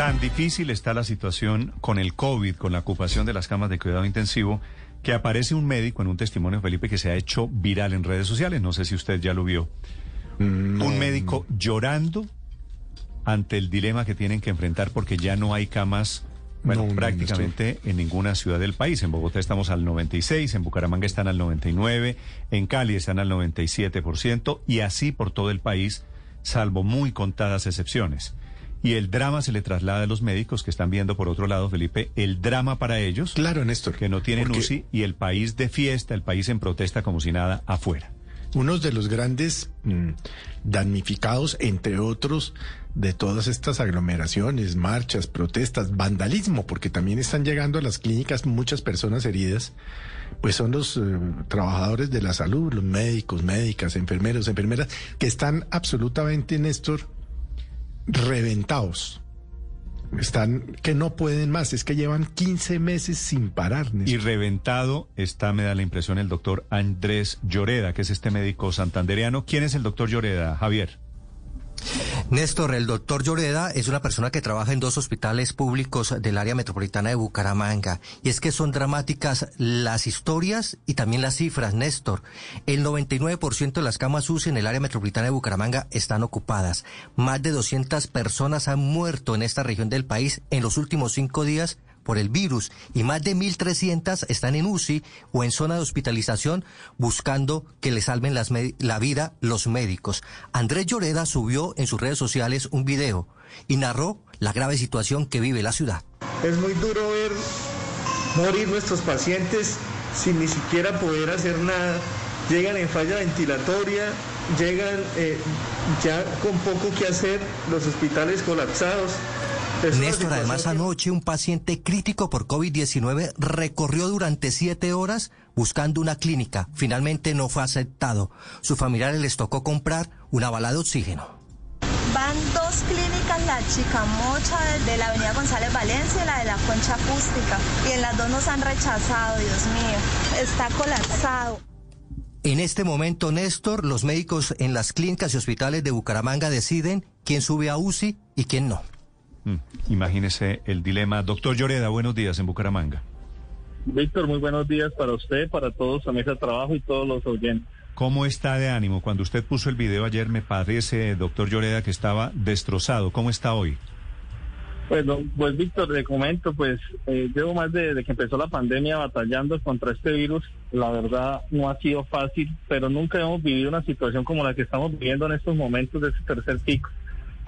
Tan difícil está la situación con el COVID, con la ocupación de las camas de cuidado intensivo, que aparece un médico en un testimonio, Felipe, que se ha hecho viral en redes sociales. No sé si usted ya lo vio. Un médico llorando ante el dilema que tienen que enfrentar porque ya no hay camas bueno, No, no, prácticamente en ninguna ciudad del país. En Bogotá estamos al 96, en Bucaramanga están al 99, en Cali están al 97% y así por todo el país, salvo muy contadas excepciones. Y el drama se le traslada a los médicos que están viendo por otro lado, Felipe, el drama para ellos, Claro, Néstor. que no tienen porque UCI y el país de fiesta, el país en protesta como si nada afuera. Uno de los grandes mm, damnificados, entre otros, de todas estas aglomeraciones, marchas, protestas, vandalismo, porque también están llegando a las clínicas muchas personas heridas, pues son los eh, trabajadores de la salud, los médicos, médicas, enfermeros, enfermeras, que están absolutamente, Néstor, reventados. Están que no pueden más, es que llevan 15 meses sin parar. Y reventado está, me da la impresión, el doctor Andrés Lloreda, que es este médico santandereano. ¿Quién es el doctor Lloreda, Javier? Néstor, el doctor Lloreda es una persona que trabaja en dos hospitales públicos del área metropolitana de Bucaramanga. Y es que son dramáticas las historias y también las cifras, Néstor. El 99% de las camas UCI en el área metropolitana de Bucaramanga están ocupadas. Más de 200 personas han muerto en esta región del país en los últimos cinco días por el virus y más de 1.300 están en UCI o en zona de hospitalización buscando que le salven la vida los médicos. Andrés Lloreda subió en sus redes sociales un video y narró la grave situación que vive la ciudad. Es muy duro ver morir nuestros pacientes sin ni siquiera poder hacer nada. Llegan en falla ventilatoria, llegan eh, ya con poco que hacer, los hospitales colapsados. Néstor, además anoche un paciente crítico por COVID-19 recorrió durante siete horas buscando una clínica. Finalmente no fue aceptado. Sus familiares les tocó comprar una bala de oxígeno. Van dos clínicas, la Chicamocha de la Avenida González Valencia y la de la Concha Acústica. Y en las dos nos han rechazado, Dios mío. Está colapsado. En este momento, Néstor, los médicos en las clínicas y hospitales de Bucaramanga deciden quién sube a UCI y quién no. Mm, imagínese el dilema. Doctor Lloreda, buenos días en Bucaramanga. Víctor, muy buenos días para usted, para todos a mesa de trabajo y todos los oyentes. ¿Cómo está de ánimo? Cuando usted puso el video ayer, me parece, doctor Lloreda, que estaba destrozado. ¿Cómo está hoy? Bueno, pues Víctor, le comento, pues eh, llevo más de, de que empezó la pandemia batallando contra este virus. La verdad no ha sido fácil, pero nunca hemos vivido una situación como la que estamos viviendo en estos momentos de este tercer pico.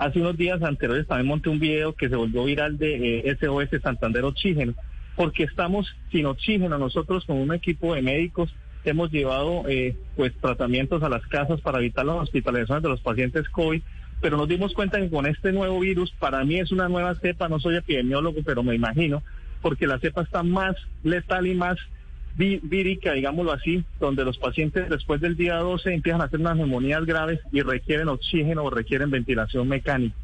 Hace unos días anteriores también monté un video que se volvió viral de eh, SOS Santander Oxígeno, porque estamos sin oxígeno. Nosotros con un equipo de médicos hemos llevado eh, pues tratamientos a las casas para evitar las hospitalizaciones de los pacientes COVID pero nos dimos cuenta que con este nuevo virus, para mí es una nueva cepa, no soy epidemiólogo, pero me imagino, porque la cepa está más letal y más vírica, digámoslo así, donde los pacientes después del día 12 empiezan a hacer unas neumonías graves y requieren oxígeno o requieren ventilación mecánica.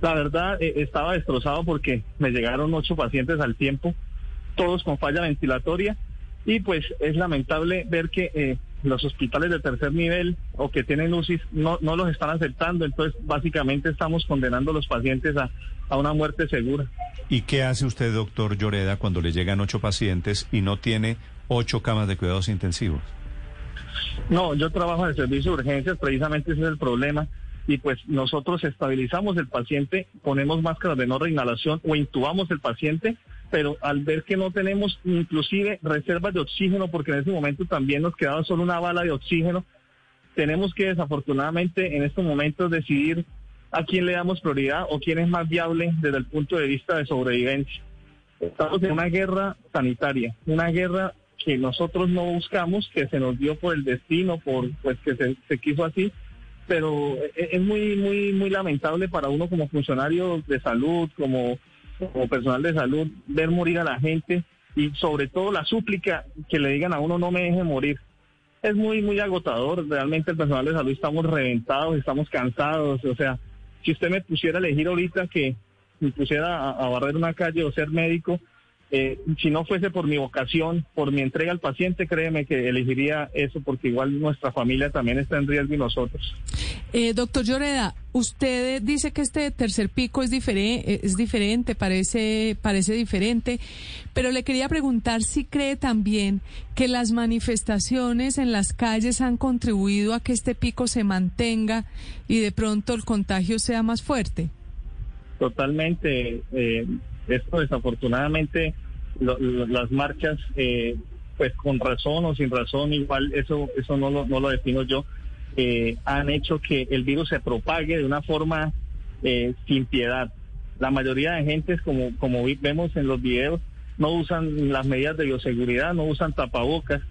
La verdad, eh, estaba destrozado porque me llegaron ocho pacientes al tiempo, todos con falla ventilatoria, y pues es lamentable ver que eh, los hospitales de tercer nivel o que tienen UCI no, no los están aceptando, entonces básicamente estamos condenando a los pacientes a, a una muerte segura. ¿Y qué hace usted, doctor Lloreda, cuando le llegan ocho pacientes y no tiene ocho camas de cuidados intensivos? No, yo trabajo en el servicio de urgencias, precisamente ese es el problema. Y pues nosotros estabilizamos el paciente, ponemos máscaras de no reinhalación o intubamos el paciente, pero al ver que no tenemos inclusive reservas de oxígeno, porque en ese momento también nos quedaba solo una bala de oxígeno, tenemos que desafortunadamente en estos momentos decidir a quién le damos prioridad o quién es más viable desde el punto de vista de sobrevivencia. Estamos en una guerra sanitaria, una guerra que nosotros no buscamos, que se nos dio por el destino, por pues que se, se quiso así, pero e- es muy muy muy lamentable para uno como funcionario de salud, como como personal de salud, ver morir a la gente y sobre todo la súplica que le digan a uno no me deje morir. Es muy muy agotador, realmente el personal de salud estamos reventados, estamos cansados, o sea, si usted me pusiera a elegir ahorita que me pusiera a, a barrer una calle o ser médico, eh, si no fuese por mi vocación, por mi entrega al paciente, créeme que elegiría eso porque igual nuestra familia también está en riesgo y nosotros. Eh, doctor Lloreda, usted dice que este tercer pico es, diferente, es diferente, parece, parece diferente, pero le quería preguntar si cree también que las manifestaciones en las calles han contribuido a que este pico se mantenga y de pronto el contagio sea más fuerte. Totalmente. Eh, esto desafortunadamente, las marchas, eh, pues con razón o sin razón, igual eso, eso no lo, no lo defino yo eh, han hecho que el virus se propague de una forma eh, sin piedad. La mayoría de gentes, como, como vemos en los videos, no usan las medidas de bioseguridad, no usan tapabocas.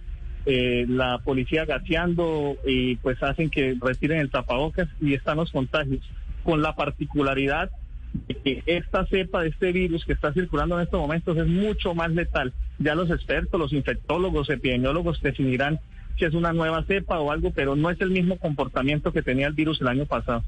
Eh, la policía gaseando y pues hacen que retiren el tapabocas y están los contagios. Con la particularidad de que esta cepa de este virus que está circulando en estos momentos es mucho más letal. Ya los expertos, los infectólogos, epidemiólogos definirán que es una nueva cepa o algo, pero no es el mismo comportamiento que tenía el virus el año pasado.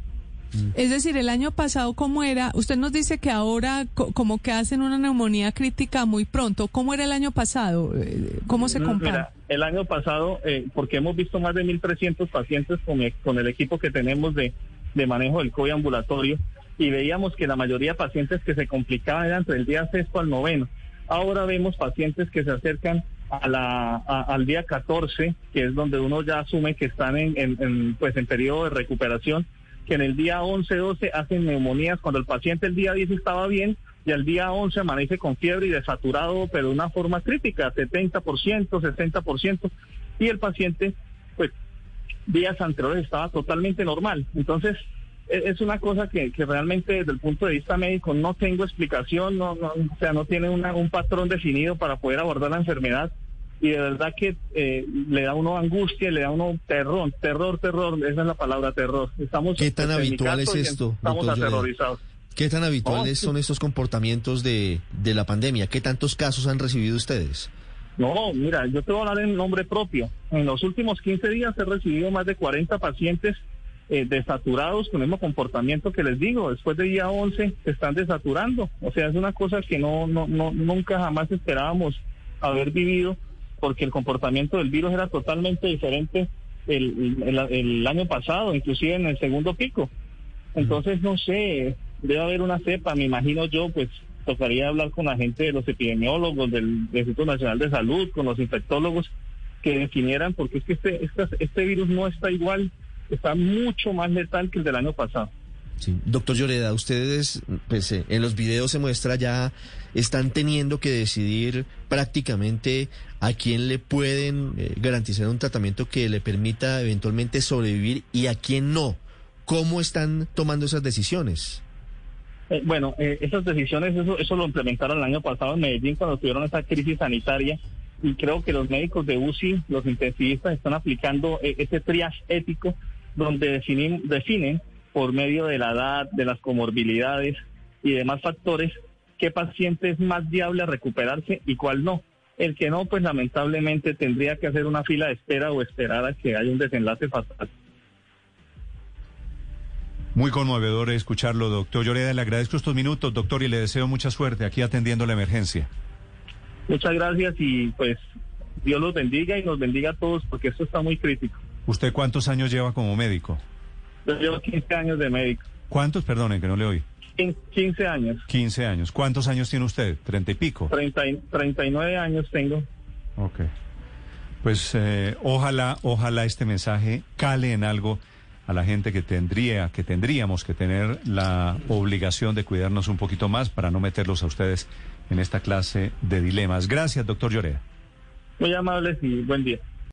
Es decir, el año pasado, ¿cómo era? Usted nos dice que ahora como que hacen una neumonía crítica muy pronto. ¿Cómo era el año pasado? Eh, ¿Cómo se mm, compara? el año pasado, eh, porque hemos visto más de 1.300 pacientes con, el, con el equipo que tenemos de, de manejo del COVID ambulatorio, y veíamos que la mayoría de pacientes que se complicaban eran entre el día sexto al noveno. Ahora vemos pacientes que se acercan a la, al día 14, que es donde uno ya asume que están en, pues en periodo de recuperación, que en el día 11, 12 hacen neumonías cuando el paciente el día 10 estaba bien y al día 11 amanece con fiebre y desaturado, pero de una forma crítica, 70%, 60%, y el paciente, pues, días anteriores estaba totalmente normal. Entonces, e, es una cosa que, que, realmente desde el punto de vista médico no tengo explicación, no, no o sea, no tiene una, un patrón definido para poder abordar la enfermedad y de verdad que eh, le da uno angustia, le da uno terror, terror, terror, esa es la palabra terror. Estamos ¿Qué tan habitual es esto? Estamos aterrorizados. ¿Qué tan habituales son estos comportamientos de, de la pandemia? ¿Qué tantos casos han recibido ustedes? No, mira, yo te voy a hablar en nombre propio. En los últimos 15 días he recibido más de 40 pacientes eh, desaturados con el mismo comportamiento que les digo. Después de día 11 se están desaturando. O sea, es una cosa que no, no, no nunca jamás esperábamos haber vivido porque el comportamiento del virus era totalmente diferente el, año pasado, inclusive en el segundo pico. Entonces, no sé, debe haber una cepa, me imagino yo, pues tocaría hablar con la gente de los epidemiólogos, del, Instituto Nacional de Salud, con los infectólogos, que definieran, porque es que este, este, este virus no está igual, está mucho más letal que el del año pasado. Doctor Lloreda, ustedes, pues, eh, en los videos se muestra ya, están teniendo que decidir prácticamente a quién le pueden eh, garantizar un tratamiento que le permita eventualmente sobrevivir y a quién no. ¿Cómo están tomando esas decisiones? Eh, bueno, esas decisiones, eso, eso lo implementaron el año pasado en Medellín cuando tuvieron esa crisis sanitaria y creo que los médicos de UCI, los intensivistas, están aplicando ese triage ético donde definen, definen por medio de la edad, de las comorbilidades y demás factores, qué paciente es más viable a recuperarse y cuál no. El que no, pues lamentablemente tendría que hacer una fila de espera o esperar a que haya un desenlace fatal. Muy conmovedor escucharlo, doctor Lloreda. Le agradezco estos minutos, doctor, y le deseo mucha suerte aquí atendiendo la emergencia. Muchas gracias y pues Dios los bendiga y nos bendiga a todos porque esto está muy crítico. ¿Usted cuántos años lleva como médico? Yo llevo 15 años de médico. ¿Cuántos? Perdonen, que no le oí. 15 años. 15 años. ¿Cuántos años tiene usted? ¿30 y pico? 30, 39 años tengo. Ok. Pues eh, ojalá, ojalá este mensaje cale en algo a la gente que tendría, que tendríamos que tener la obligación de cuidarnos un poquito más para no meterlos a ustedes en esta clase de dilemas. Gracias, doctor Llorea. Muy amables y buen día.